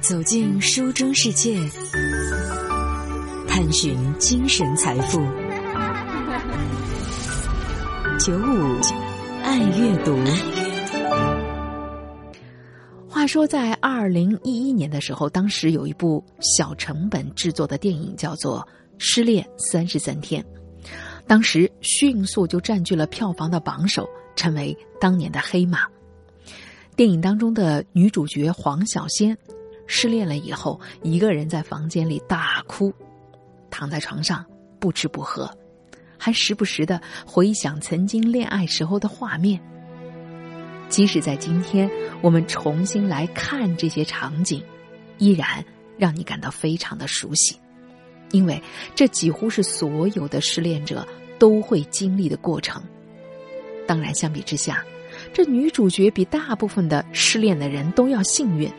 走进书中世界，探寻精神财富。九五爱阅读。话说，在二零一一年的时候，当时有一部小成本制作的电影，叫做《失恋三十三天》，当时迅速就占据了票房的榜首，成为当年的黑马。电影当中的女主角黄小仙，失恋了以后，一个人在房间里大哭，躺在床上不吃不喝，还时不时的回想曾经恋爱时候的画面。即使在今天，我们重新来看这些场景，依然让你感到非常的熟悉，因为这几乎是所有的失恋者都会经历的过程。当然，相比之下，这女主角比大部分的失恋的人都要幸运，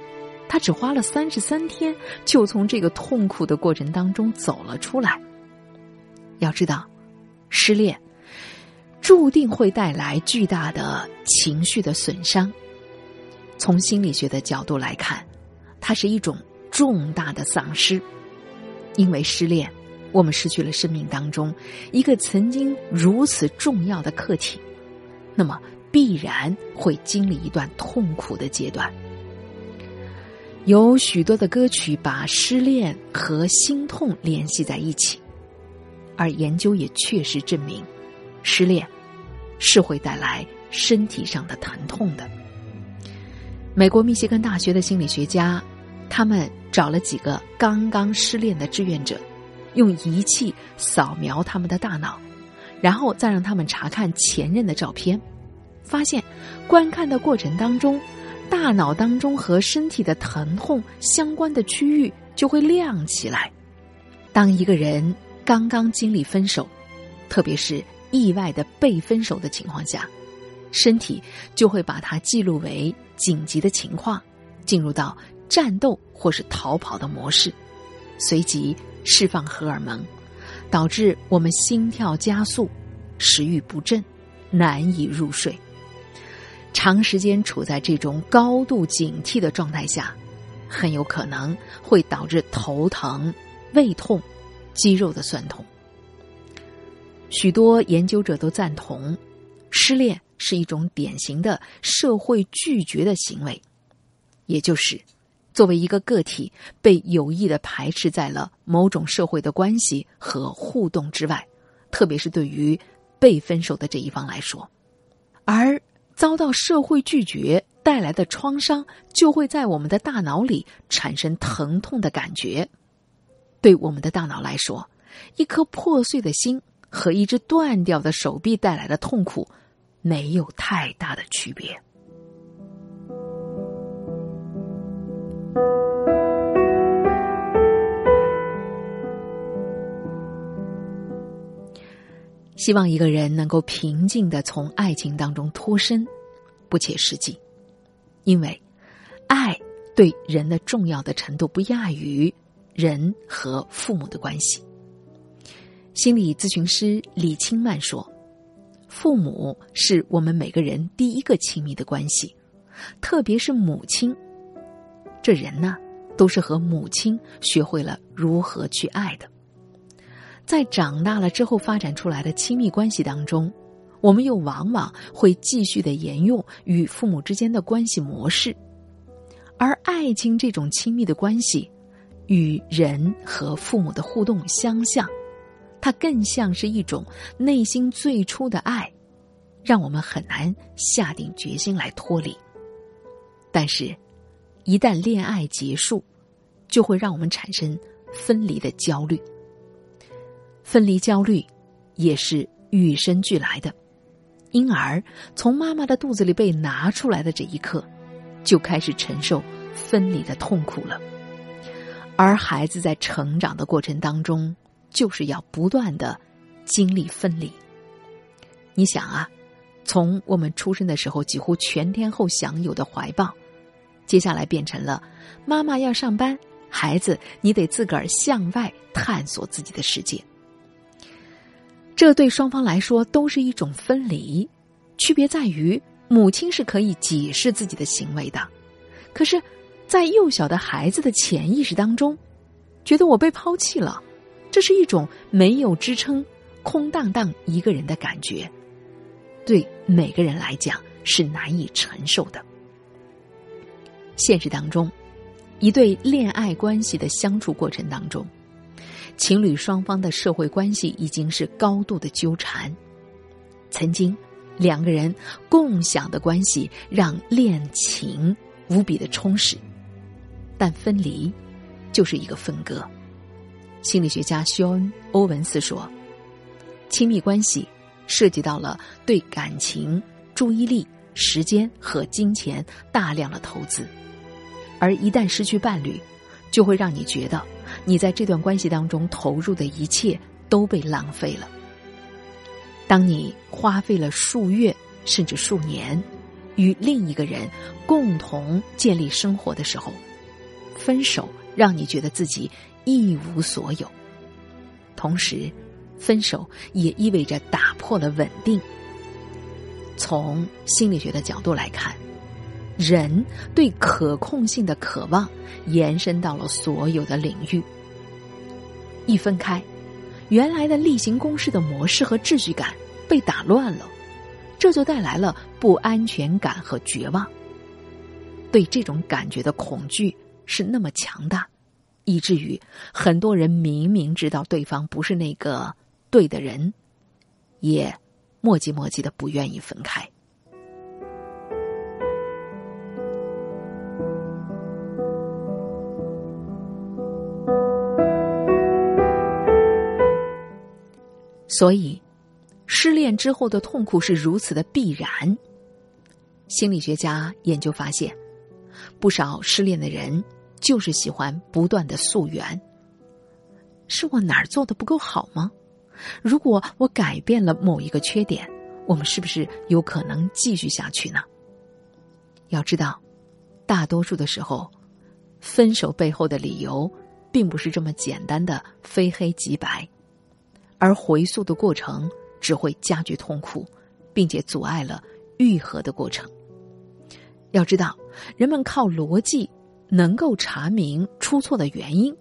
他只花了三十三天就从这个痛苦的过程当中走了出来。要知道，失恋。注定会带来巨大的情绪的损伤。从心理学的角度来看，它是一种重大的丧失。因为失恋，我们失去了生命当中一个曾经如此重要的课题，那么必然会经历一段痛苦的阶段。有许多的歌曲把失恋和心痛联系在一起，而研究也确实证明。失恋是会带来身体上的疼痛的。美国密歇根大学的心理学家，他们找了几个刚刚失恋的志愿者，用仪器扫描他们的大脑，然后再让他们查看前任的照片，发现观看的过程当中，大脑当中和身体的疼痛相关的区域就会亮起来。当一个人刚刚经历分手，特别是。意外的被分手的情况下，身体就会把它记录为紧急的情况，进入到战斗或是逃跑的模式，随即释放荷尔蒙，导致我们心跳加速、食欲不振、难以入睡。长时间处在这种高度警惕的状态下，很有可能会导致头疼、胃痛、肌肉的酸痛。许多研究者都赞同，失恋是一种典型的社会拒绝的行为，也就是作为一个个体被有意的排斥在了某种社会的关系和互动之外，特别是对于被分手的这一方来说，而遭到社会拒绝带来的创伤，就会在我们的大脑里产生疼痛的感觉。对我们的大脑来说，一颗破碎的心。和一只断掉的手臂带来的痛苦，没有太大的区别。希望一个人能够平静的从爱情当中脱身，不切实际，因为爱对人的重要的程度不亚于人和父母的关系。心理咨询师李清曼说：“父母是我们每个人第一个亲密的关系，特别是母亲。这人呢，都是和母亲学会了如何去爱的。在长大了之后发展出来的亲密关系当中，我们又往往会继续的沿用与父母之间的关系模式，而爱情这种亲密的关系，与人和父母的互动相像。”它更像是一种内心最初的爱，让我们很难下定决心来脱离。但是，一旦恋爱结束，就会让我们产生分离的焦虑。分离焦虑也是与生俱来的，婴儿从妈妈的肚子里被拿出来的这一刻，就开始承受分离的痛苦了。而孩子在成长的过程当中，就是要不断的经历分离。你想啊，从我们出生的时候几乎全天候享有的怀抱，接下来变成了妈妈要上班，孩子你得自个儿向外探索自己的世界。这对双方来说都是一种分离，区别在于母亲是可以解释自己的行为的，可是在幼小的孩子的潜意识当中，觉得我被抛弃了，这是一种没有支撑、空荡荡一个人的感觉，对每个人来讲是难以承受的。现实当中，一对恋爱关系的相处过程当中，情侣双方的社会关系已经是高度的纠缠，曾经。两个人共享的关系让恋情无比的充实，但分离就是一个分割。心理学家休恩·欧文斯说：“亲密关系涉及到了对感情、注意力、时间和金钱大量的投资，而一旦失去伴侣，就会让你觉得你在这段关系当中投入的一切都被浪费了。”当你花费了数月甚至数年，与另一个人共同建立生活的时候，分手让你觉得自己一无所有。同时，分手也意味着打破了稳定。从心理学的角度来看，人对可控性的渴望延伸到了所有的领域。一分开。原来的例行公事的模式和秩序感被打乱了，这就带来了不安全感和绝望。对这种感觉的恐惧是那么强大，以至于很多人明明知道对方不是那个对的人，也磨叽磨叽的不愿意分开。所以，失恋之后的痛苦是如此的必然。心理学家研究发现，不少失恋的人就是喜欢不断的溯源。是我哪儿做的不够好吗？如果我改变了某一个缺点，我们是不是有可能继续下去呢？要知道，大多数的时候，分手背后的理由并不是这么简单的非黑即白。而回溯的过程只会加剧痛苦，并且阻碍了愈合的过程。要知道，人们靠逻辑能够查明出错的原因，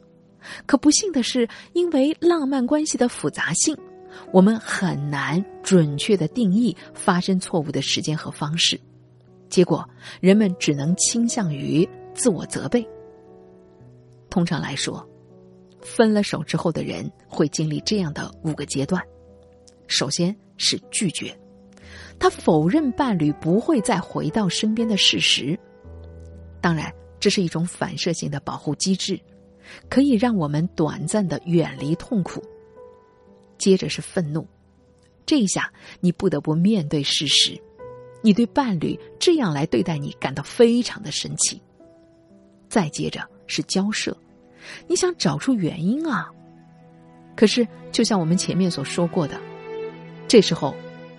可不幸的是，因为浪漫关系的复杂性，我们很难准确的定义发生错误的时间和方式。结果，人们只能倾向于自我责备。通常来说。分了手之后的人会经历这样的五个阶段：首先是拒绝，他否认伴侣不会再回到身边的事实。当然，这是一种反射性的保护机制，可以让我们短暂的远离痛苦。接着是愤怒，这一下你不得不面对事实，你对伴侣这样来对待你感到非常的生气。再接着是交涉。你想找出原因啊？可是，就像我们前面所说过的，这时候，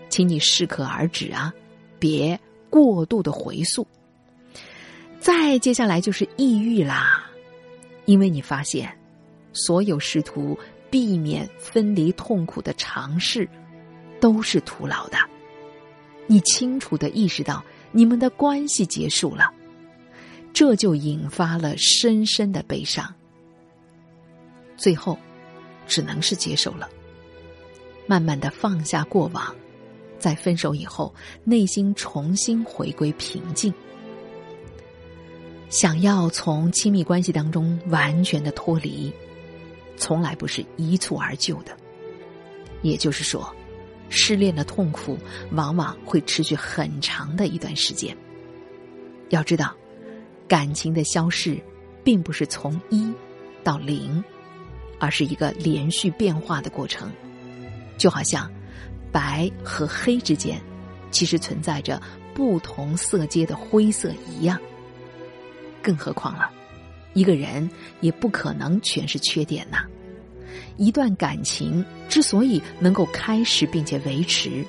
请你适可而止啊，别过度的回溯。再接下来就是抑郁啦，因为你发现，所有试图避免分离痛苦的尝试都是徒劳的。你清楚的意识到，你们的关系结束了，这就引发了深深的悲伤。最后，只能是接受了。慢慢的放下过往，在分手以后，内心重新回归平静。想要从亲密关系当中完全的脱离，从来不是一蹴而就的。也就是说，失恋的痛苦往往会持续很长的一段时间。要知道，感情的消逝，并不是从一到零。而是一个连续变化的过程，就好像白和黑之间其实存在着不同色阶的灰色一样。更何况了，一个人也不可能全是缺点呐。一段感情之所以能够开始并且维持，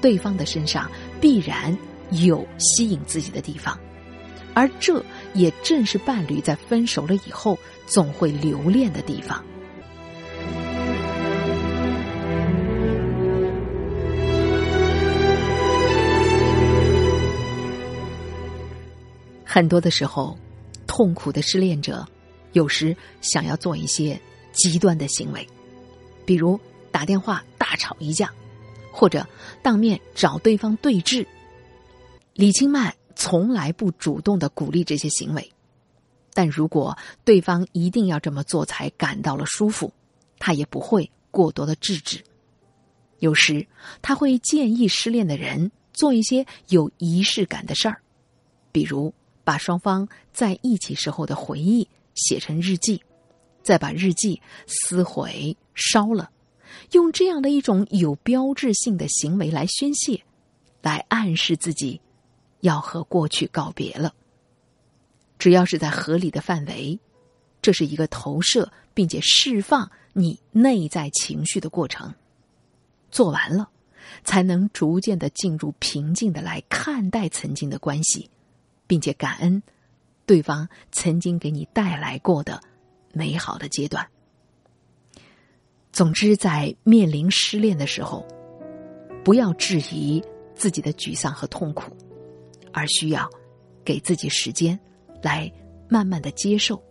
对方的身上必然有吸引自己的地方，而这也正是伴侣在分手了以后总会留恋的地方。很多的时候，痛苦的失恋者，有时想要做一些极端的行为，比如打电话大吵一架，或者当面找对方对峙。李清曼从来不主动的鼓励这些行为，但如果对方一定要这么做才感到了舒服，他也不会过多的制止。有时他会建议失恋的人做一些有仪式感的事儿，比如把双方在一起时候的回忆写成日记，再把日记撕毁烧了，用这样的一种有标志性的行为来宣泄，来暗示自己。要和过去告别了。只要是在合理的范围，这是一个投射并且释放你内在情绪的过程。做完了，才能逐渐的进入平静的来看待曾经的关系，并且感恩对方曾经给你带来过的美好的阶段。总之，在面临失恋的时候，不要质疑自己的沮丧和痛苦。而需要给自己时间，来慢慢的接受。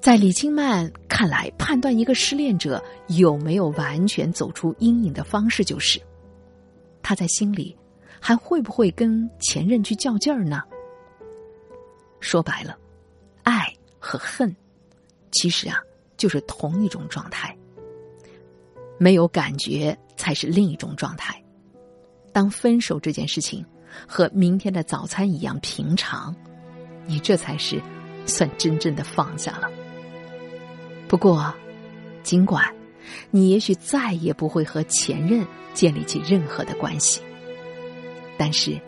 在李清曼看来，判断一个失恋者有没有完全走出阴影的方式，就是他在心里还会不会跟前任去较劲儿呢？说白了，爱和恨其实啊就是同一种状态，没有感觉才是另一种状态。当分手这件事情。和明天的早餐一样平常，你这才是算真正的放下了。不过，尽管你也许再也不会和前任建立起任何的关系，但是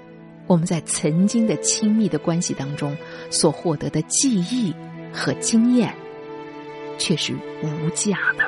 我们在曾经的亲密的关系当中所获得的记忆和经验，却是无价的。